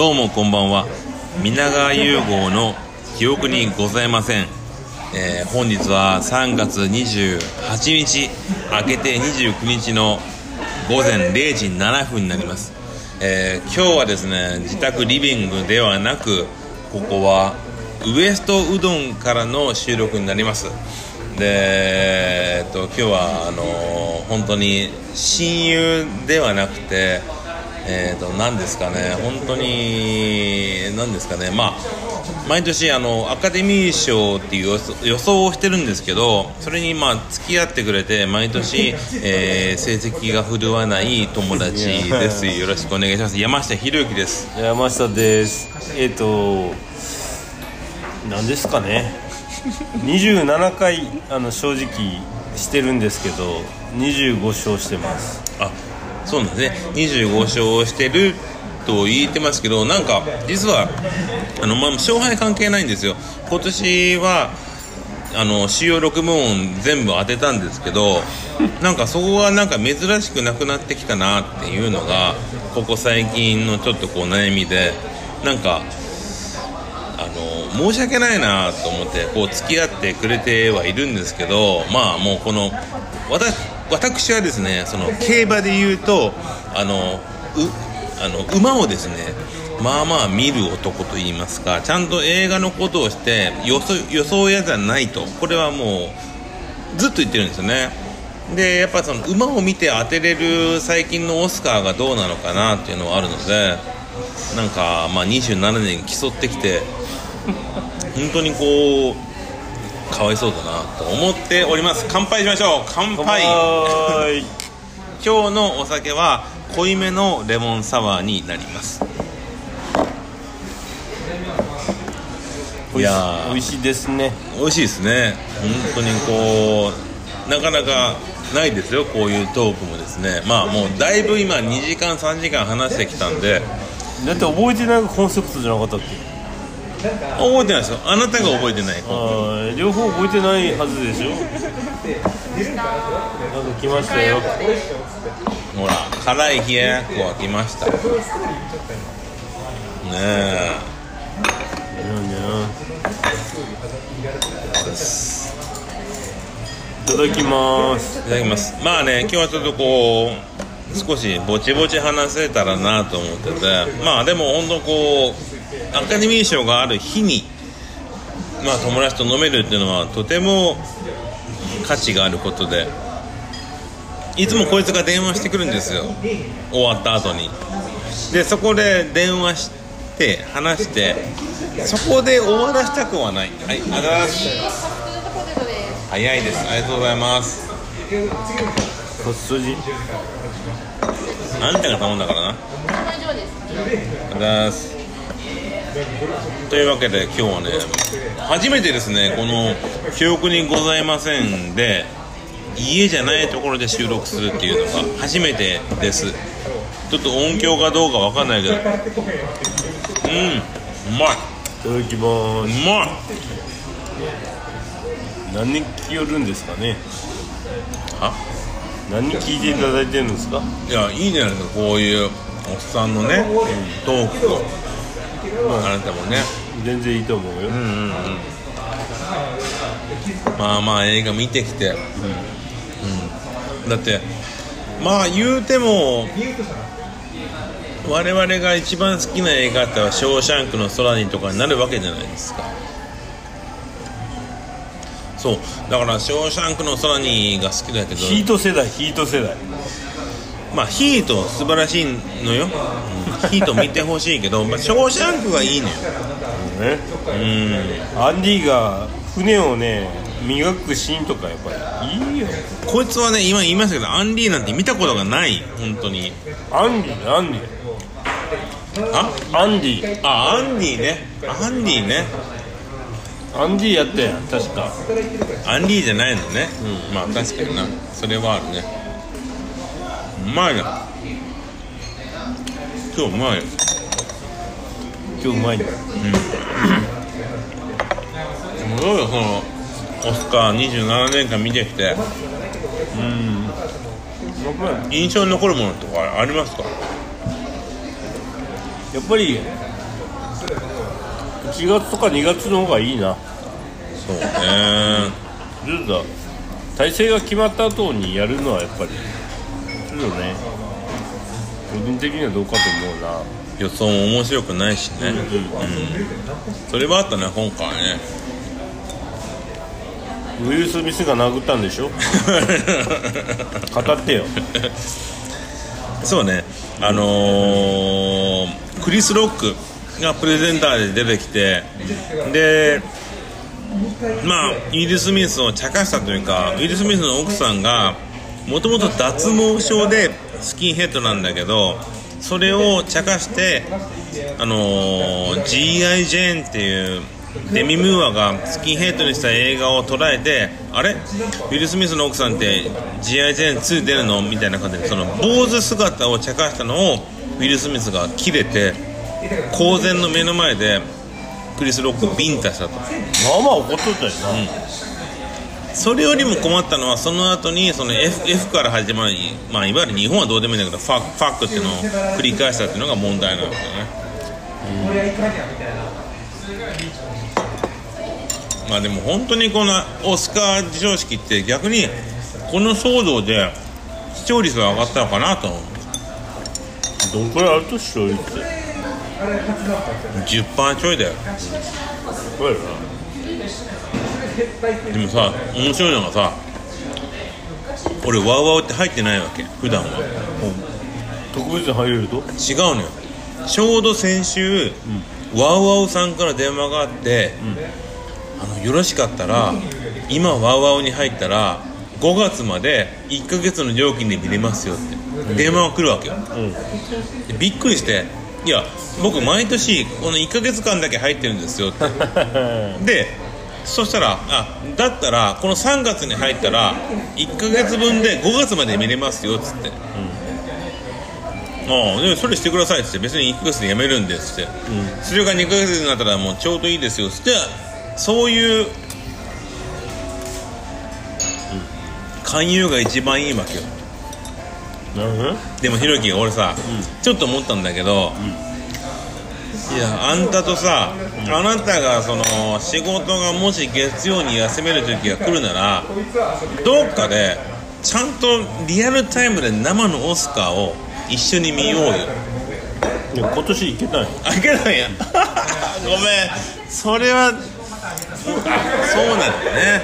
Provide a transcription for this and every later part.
どうもこんばんは。皆川融合の記憶にございません、えー本日は3月28日明けて29日の午前0時7分になります、えー今日はですね自宅リビングではなくここはウエストうどんからの収録になります。で、えっと、今日はあのー本当に親友ではなくてえー、と何ですかね、本当に何ですかね、まあ、毎年あのアカデミー賞っていう予想をしてるんですけどそれにまあ付き合ってくれて毎年、えー成績が振るわない友達です。よろしくお願いします。山下博之です。山下です。えっ、と何ですかね。27回あの正直してるんですけど25勝してます。あそうなんですね。25勝してると言ってますけどなんか実はあの、まあ、勝敗関係ないんですよ。今年はあの主要6部門全部当てたんですけどなんかそこがなんか珍しくなくなってきたなっていうのがここ最近のちょっとこう悩みでなんかあの申し訳ないなと思ってこう付き合ってくれてはいるんですけどまあもうこの私私はですねその競馬で言うとあのうあの馬をですねまあまあ見る男といいますかちゃんと映画のことをして予想予想屋じゃないと。これはもうずっと言ってるんですよね。でやっぱその馬を見て当てれる最近のオスカーがどうなのかなっていうのはあるのでなんかまあ27年競ってきて本当にこうかわいそうだなと思っております。乾杯しましょう。乾杯。今日のお酒は濃いめのレモンサワーになります。いやー。美味しいですね。美味しいですね。本当にこうなかなかないですよ。こういうトークもですね。まあもうだいぶ今2時間3時間話してきたんで。だって覚えてないコンセプトじゃなかったっけ？覚えてないですよ。あなたが覚えてない。あー両方覚えてないはずでしょ。なんか来ましたよ。ほら辛い冷ややっこが来ました。ねえ。いただきます。いただきます。まあね今日はちょっとこう少しぼちぼち話せたらなと思ってて。まあでも本当こうアカデミー賞がある日にまあ友達と飲めるっていうのはとても価値があることでいつもこいつが電話してくるんですよ。終わった後に。でそこで電話して話してそこで終わらせたくはない。はいありがとうございます。早いです。ありがとうございます。カツ筋あんたが頼んだからな。ありがとうございますというわけで今日はね初めてですねこの「記憶にございません」で家じゃないところで収録するっていうのが初めてです。ちょっと音響かどうかわかんないけど。うんうまい。いただきまうすまい。何人聞きよるんですかね？あ何人聞いていただいてるんですか？いやいいじゃないですか。こういうおっさんのねトークとあなたもね。全然いいと思うよ、うんうんうん。まあまあ映画見てきて、うん。だってまあ言うても我々が一番好きな映画っては「ショーシャンクの空に」とかになるわけじゃないですか。そう。だから「ショーシャンクの空に」が好きだけど。ヒート世代ヒート世代。まあヒート素晴らしいのよ、うんヒート見てほしいけど、まあ、ショーシャンクがいいのよね。うん。アンディが船をね磨くシーンとかやっぱりいいよ。こいつはね今言いましたけどアンリーなんて見たことがない。本当に。アンディアンディ。あ？アンディ。あアンディね。アンディね。アンディやったやん確か。アンディじゃないのね、まあ確かにな。それはあるね。うまいな今日うまい。よ今日うまいね。すごいよそのオスカー27年間見てきて。印象に残るものとかありますか？やっぱり1月とか2月の方がいいな。そうね。ルーだ体制が決まった後にやるのはやっぱりちょっとね個人的にはどうかと思うな。予想も面白くないしね、うんそれはあったね今回ね。ウィル・スミスが殴ったんでしょ？語ってよ。そうね。あのークリス・ロックがプレゼンターで出てきてでまあウィル・スミスを茶化したというかウィル・スミスの奥さんがもともと脱毛症でスキンヘッドなんだけどそれを茶化してあのー G.I. ジェーンっていうデミ・ムーアがスキンヘッドにした映画を捉えてあれ？ウィル・スミスの奥さんって G.I. ジェーン2出るの？みたいな感じでその坊主姿を茶化したのをウィル・スミスが切れて公然の目の前でクリス・ロックをビンタしたと。まあまあ怒っとったよな、それよりも困ったのはその後にその F, F から始まる、まあ、いわゆる日本はどうでもいいんだけどファファックっていうのを繰り返したっていうのが問題なんだよね、まあでも本当にこのオスカー授賞式って逆にこの騒動で視聴率が上がったのかなと思う。どんくらいあると視聴率？って10%ちょいだよ。そうやなでもさ面白いのがさ俺ワウワウって入ってないわけ普段は。特別に入れると？違うのよ。ちょうど先週、ワウワウさんから電話があって、あのよろしかったら今ワウワウに入ったら5月まで1ヶ月の料金で見れますよって電話が来るわけよ。うん。でびっくりしていや僕毎年この1ヶ月間だけ入ってるんですよって。でそしたらあだったらこの3月に入ったら1ヶ月分で5月まで見れますよっつって、ああでそれしてくださいっつって。別に1ヶ月でやめるんですって、それが2ヶ月になったらもうちょうどいいですよっつって。そういう勧誘が一番いいわけよ。なるほどね。でもひろき俺さ、ちょっと思ったんだけど、いやあんたとさ、あなたがその仕事がもし月曜に休める時が来るならどっかでちゃんとリアルタイムで生のオスカーを一緒に見ようよ。でも今年行けない。あいけないや。ごめん。それはあそうなんだね。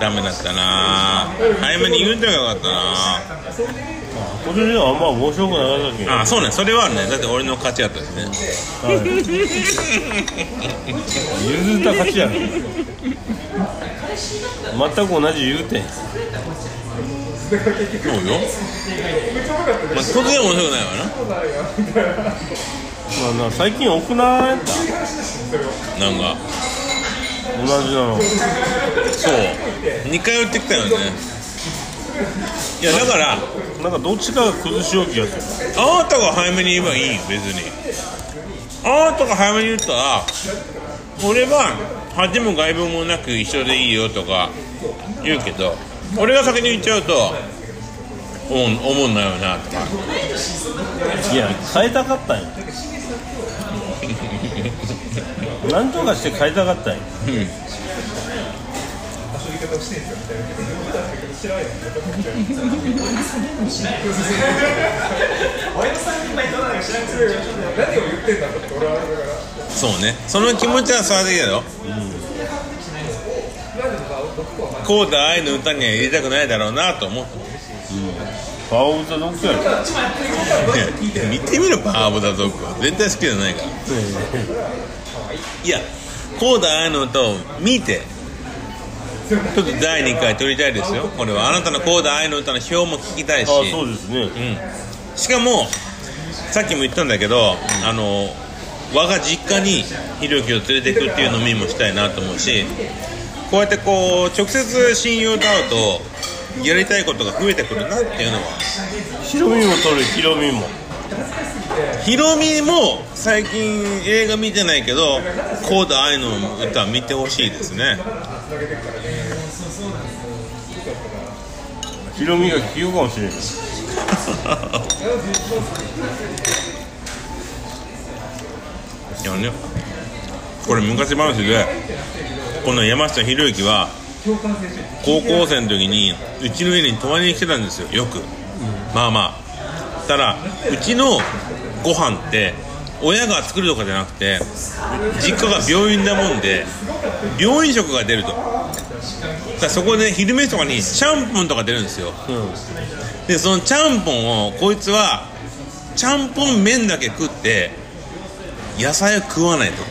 ダメだったな。早めに言うてばよかったな今年はあんま面白くなかったけ？どあそうね。それはね。だって俺の勝ちやったしね。はい。譲った勝ちやろ。全く同じ言うてん。そうよ。まあ当然面白くないわな。まあな最近奥なやった。なんか。同じなの。そう。2回打ってきたよね。いやだからなんかどっちかが崩しよう気がするあなたが早めに言えばいいよ別に。あなたが早めに言ったら俺は恥も外聞もなく一緒でいいよとか言うけど俺が先に言っちゃうとおもん思んないよなとか。いや変えたかったんよなんとかして変えたかったんよそうね。その気持ちは伝わってきたよ、こうだ愛の歌には入れたくないだろうなと思った。パワーオブザドッグやろ。見てみろパワーオブザドッグは。絶対好きじゃないから。いやこうだ愛の歌を見てちょっと第2回撮りたいですよ。これは。あなたのこうだ愛の歌の表も聞きたいし。あそうですね。うん、しかもさっきも言ったんだけど、あの我が実家にひろゆきを連れてくっていう飲みもしたいなと思うしこうやってこう直接親友と会うとやりたいことが増えてくるなっていうのは。ヒロミも撮るヒロミも。ヒロミも最近映画見てないけどコーダ愛の歌見てほしいですねヒロミが聞くかもしれないいやね。これ昔話でこの山下博之は高校生の時にうちの家に泊まりに来てたんですよ。よく、まあまあ。たらうちのご飯って親が作るとかじゃなくて実家が病院なもんで病院食が出ると。そこで昼飯とかにちゃんぽんとか出るんですよ。うん。でそのちゃんぽんをこいつはちゃんぽん麺だけ食って野菜を食わないとか、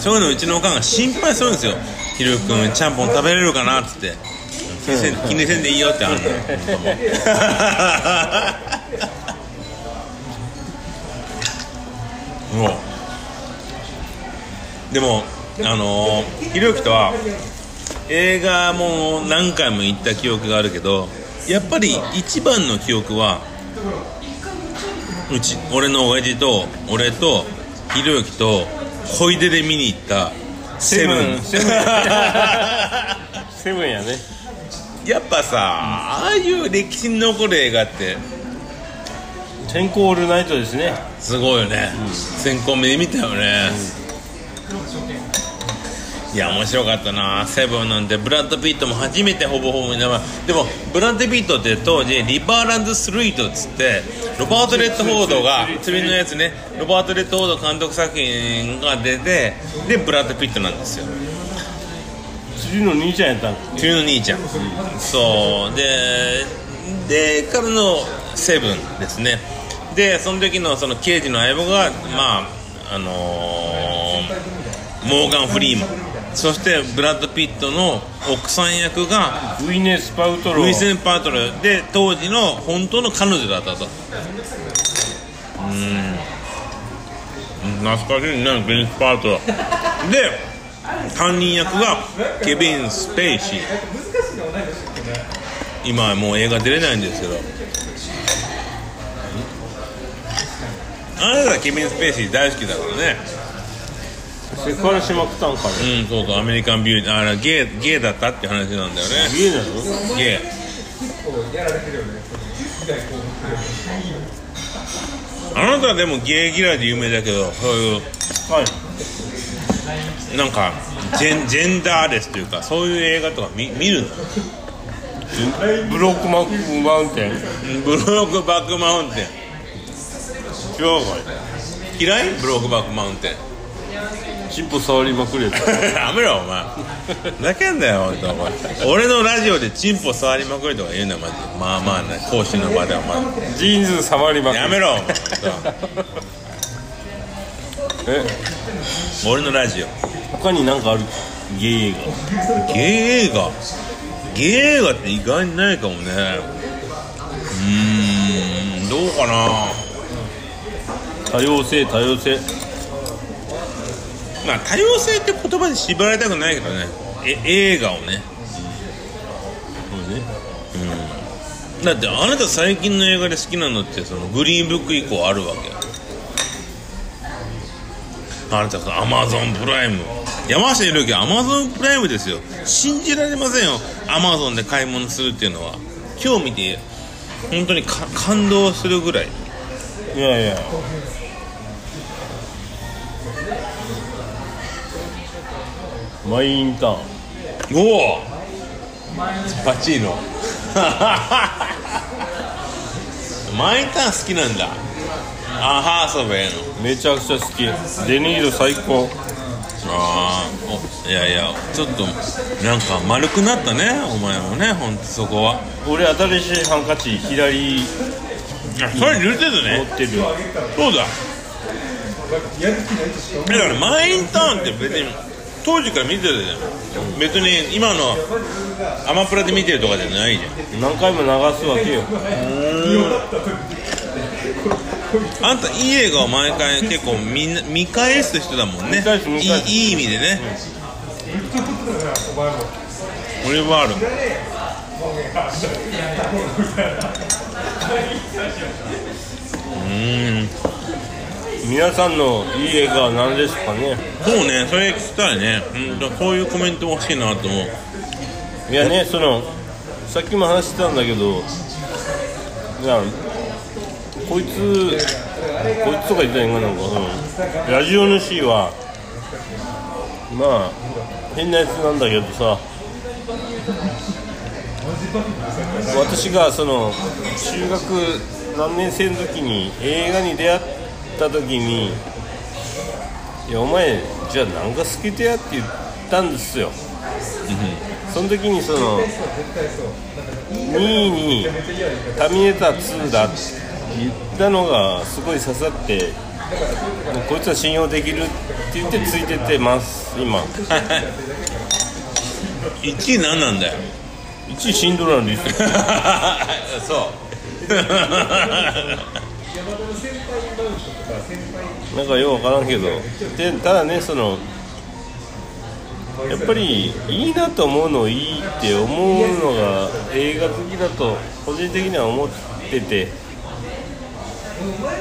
そういうのうちのおかんが心配するんですよ「ひろゆき君ちゃんぽん食べれるかな?」っつって気にせんでいいよってあんの。よ もう。でもあのーひろゆきとは映画も何回も行った記憶があるけどやっぱり一番の記憶はうち俺の親父と俺とひろゆきと小出で見に行ったセブン。セブン。セブンやね。やっぱさああいう歴史に残る映画って先行オールナイトですね。すごいよね、先行目で見たよね、いや面白かったな。セブンなんてブラッド・ピットも初めてほぼほぼ見ながらでもブラッド・ピットって当時リバー・ランズ・スルー・イットっつってロバート・レッドフォードが釣りのやつねロバート・レッドフォード監督作品が出てでブラッド・ピットなんですよ。釣りの兄ちゃんやったん釣りの兄ちゃん、そう。ででからのセブンですね。でその時のその刑事の相棒がまああのーモーガン・フリーマンそしてブラッド・ピットの奥さん役がウィネス・パウトロ。ルイセン・パートルで当時の本当の彼女だったと。うん。懐かしいねグリンス・パートル で犯人役がケビン・スペイシー。今はもう映画出れないんですけど。あなたはケビン・スペイシー大好きだからねセクハラしまくったんかねうんそうそう American Beauty あれゲイゲイだったって話なんだよね。家なの？ゲイあなたはでもゲイ嫌いで有名だけどそういうはいなんかジェンジェンダーレスというかそういう映画とか見見るの？ブロックマウンテン？ブロークバックマウンテン。違うか嫌い？ブロークバックマウンテンいチンポ触りまくるやつ。やめろお前。ふざけんなよ本当お前。俺のラジオでチンポ触りまくるとか言うなマジで。まあまあね講師の場でお前ジーンズ触りまくる。やめろお前え？俺のラジオ。他に何かある？ゲイ映ゲイ映画？ゲイ映画って意外にないかもね。うーんどうかな。画多様性多様性まあ多様性って言葉で縛られたくないけどね。え映画をね。そうね。だってあなた最近の映画で好きなのってそのグリーンブック以降あるわけあなたアマゾンプライム。山下宏之はアマゾンプライムですよ。信じられませんよ。アマゾンで買い物するっていうのは。今日見て本当に感動するぐらい。いやいや。マイインターン。おお。パチーノ。マイターン好きなんだ。あハーソベイの。めちゃくちゃ好き。デニーロ最高。ああおいやいやちょっとなんか丸くなったねお前もねほんとそこは。俺新しいハンカチ左あそれ言ってた持ねってる。そうだ。だからマインターンって別に当時から見てたじゃん。別に今のアマプラで見てるとかじゃないじゃん。何回も流すわけよ。あんたいい映画を毎回結構みんな見返す人だもんね。見返す見返す。いいいい意味でね。俺はある皆さんのいい映画は何ですかね？そうねそれ聞きたいね。うんだそういうコメントも欲しいなと。思ういやねそのさっきも話してたんだけどいやこいつこいつとか言ったらいいんかな？んか、うん、ラジオ主はまあ変なやつなんだけどさ。私がその中学何年生の時に映画に出会った時に「いやお前じゃあ何が好きでや?」って言ったんですよ。その時にその2位に「ターミネーター2だ」って言ったのがすごい刺さってもうこいつは信用できるって言ってついててます今。1位何なんだよ。1位シンドラーのリスト そうなんかよう分からんけど。でただねそのやっぱりいいなと思うのをいいって思うのが映画好きだと個人的には思ってて。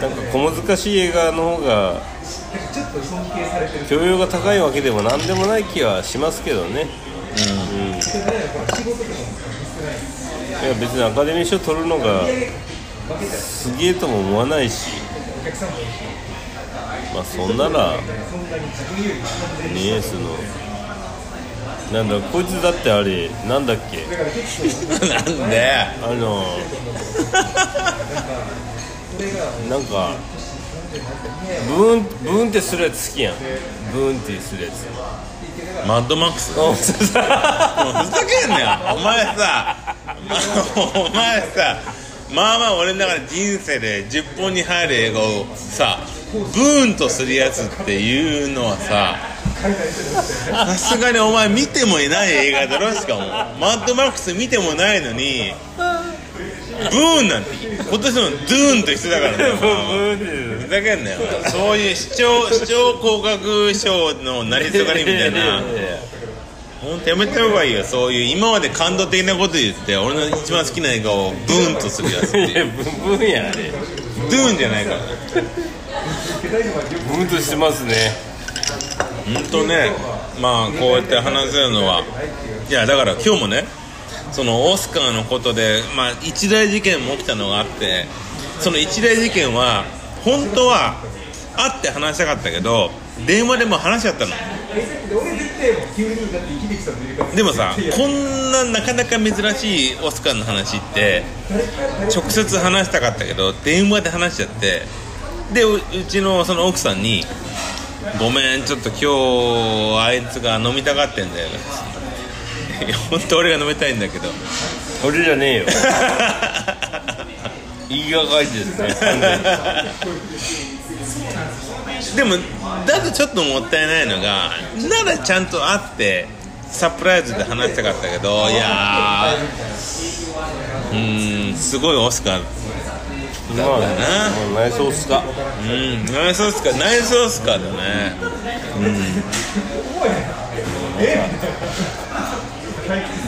なんか小難しい映画の方が教養が高いわけでも何でもない気はしますけどね。うん、いや別にアカデミー賞取るのがすげえとも思わないし。まあそんならねえそのなんだこいつだってあれなんだっけ？なんで？あのなんかブーンブーンってするやつ好きやん。ブーンってするやつ。マッドマックス？おもうふざけんなよ。お前さお前さまあまあ俺の中で人生で10本に入る映画をさブーンとするやつっていうのはさ さすがにお前見てもいない映画だろしかも。マッドマックス見てもないのにブーンなんて今年のドゥーンと一緒だからね。ふざけんなよ。そういう視聴視聴広角賞の成りすがりみたいな本当やめた方がいいよ。そういう今まで感動的なこと言って俺の一番好きな映画をブーンとするやついやブ ブーンやあれドゥーンじゃないから。ブーンとしてますね。本当ね。まあこうやって話せるのは。いやだから今日もねそのオスカーのことで、まあ、一大事件も起きたのがあってその一大事件は本当は会って話したかったけど電話でも話しちゃったのでもさこんななかなか珍しいオスカーの話って直接話したかったけど電話で話しちゃってでううちのその奥さんに「ごめんちょっと今日あいつが飲みたがってんだよ」い や本当俺が飲みたいんだけど俺じゃねえよ。言いがかりですねでもだとちょっともったいないのがならちゃんと会ってサプライズで話したかったけどいやーうーんすごいオスカーまあ、まあ、内装っすか。うんナイスオスカーナイスカーだね。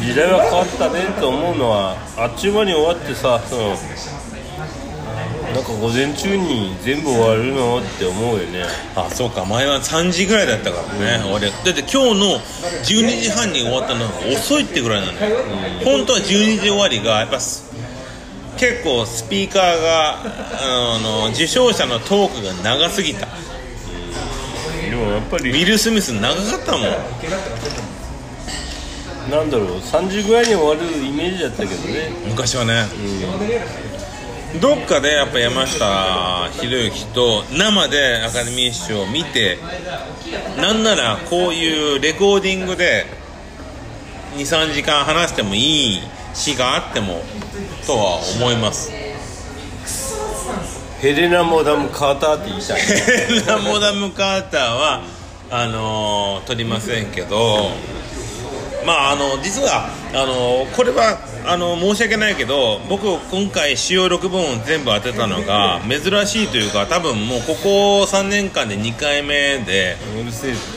時代は変わったねと思うのはあっちゅう間に終わってさそのなんか午前中に全部終わるのって思うよね。あそうか前は3時ぐらいだったからね、俺だって今日の12時半に終わったのが遅いってぐらいなのよ、本当は12時終わりがやっぱす結構スピーカーがあの受賞者のトークが長すぎた。でもやっぱウりィル・スミス長かったもん。なんだろう3時ぐらいに終わるイメージだったけどね。昔はね、どっかでやっぱ山下博之と生でアカデミー賞を見てなんならこういうレコーディングで23時間話してもいい日があってもとは思います。ヘレナ・モダム・カーターって言いたい。ラモダム・カーターはあのー撮りませんけどまああの実はあのこれはあの申し訳ないけど僕今回主要6本全部当てたのが珍しいというか多分もうここ3年間で2回目で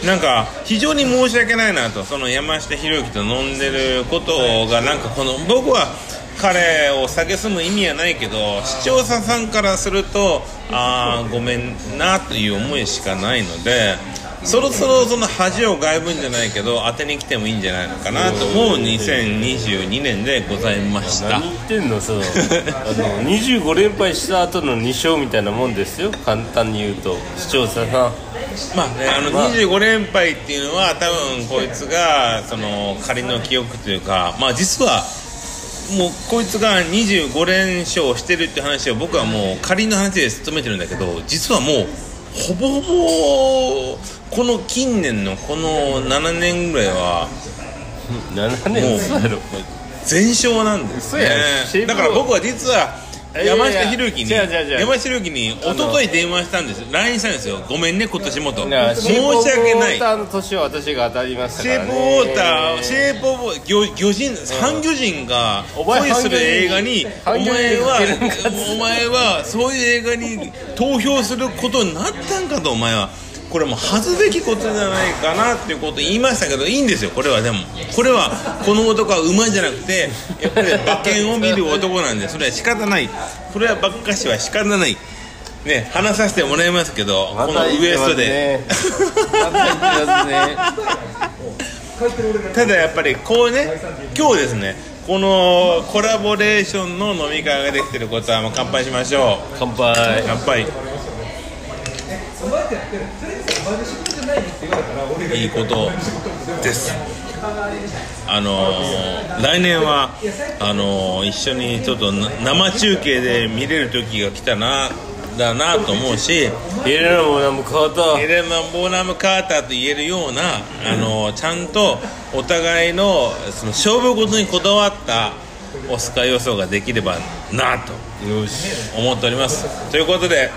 なんか非常に申し訳ないなと。その山下博之と飲んでることがなんかこの僕は彼を蔑む意味はないけど視聴者さんからするとああごめんなという思いしかないのでそろそろその恥を外分じゃないけど当てに来てもいいんじゃないのかなと思う2022年でございました。何言ってんのそう あの25連敗した後の2勝みたいなもんですよ。簡単に言うと。視聴者さん。まあね、あのまあ。25連敗っていうのは多分こいつがその仮の記憶というかまあ実はもうこいつが25連勝してるって話を僕はもう仮の話で務めてるんだけど実はもうほぼほぼこの近年のこの7年ぐらいは 7もう年嘘やろ。全勝なんですね。だから僕は実は山下博之に山下博之に一昨日電話したんです。LINE したんですよ。ごめんね今年もと。申し訳ない。シェイプウォーターの年は私が当たりましたシェイプウォーター、シェイプオブ魚魚人、半魚人が恋する映画に、お前はお前はそういう映画に投票することになったんかと、お前は。これもう恥ずべきことじゃないかなっていうことを言いましたけどいいんですよこれは。でもこれはこの男は馬じゃなくてやっぱり馬券を見る男なんでそれは仕方ない。これはばっかしは仕方ない。ね話させてもらいますけどこのウエストで。まね。ただやっぱりこうね今日ですねこのコラボレーションの飲み会ができてることはもう乾杯しましょ乾杯。う乾杯いいことです。あのー来年はあのー一緒にちょっとな生中継で見れる時が来たなだなと思うしエレナもナム変わった。エレナ・ボーナム・カーターと言えるような、あのちゃんとお互いのその勝負事にこだわったオスカー予想ができればなと。思っております。ということで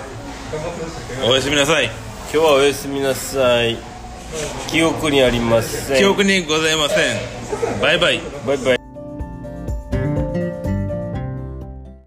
おやすみなさい。今日はおやすみなさい。記憶にありません。記憶にございません。バイバイ。バイバイ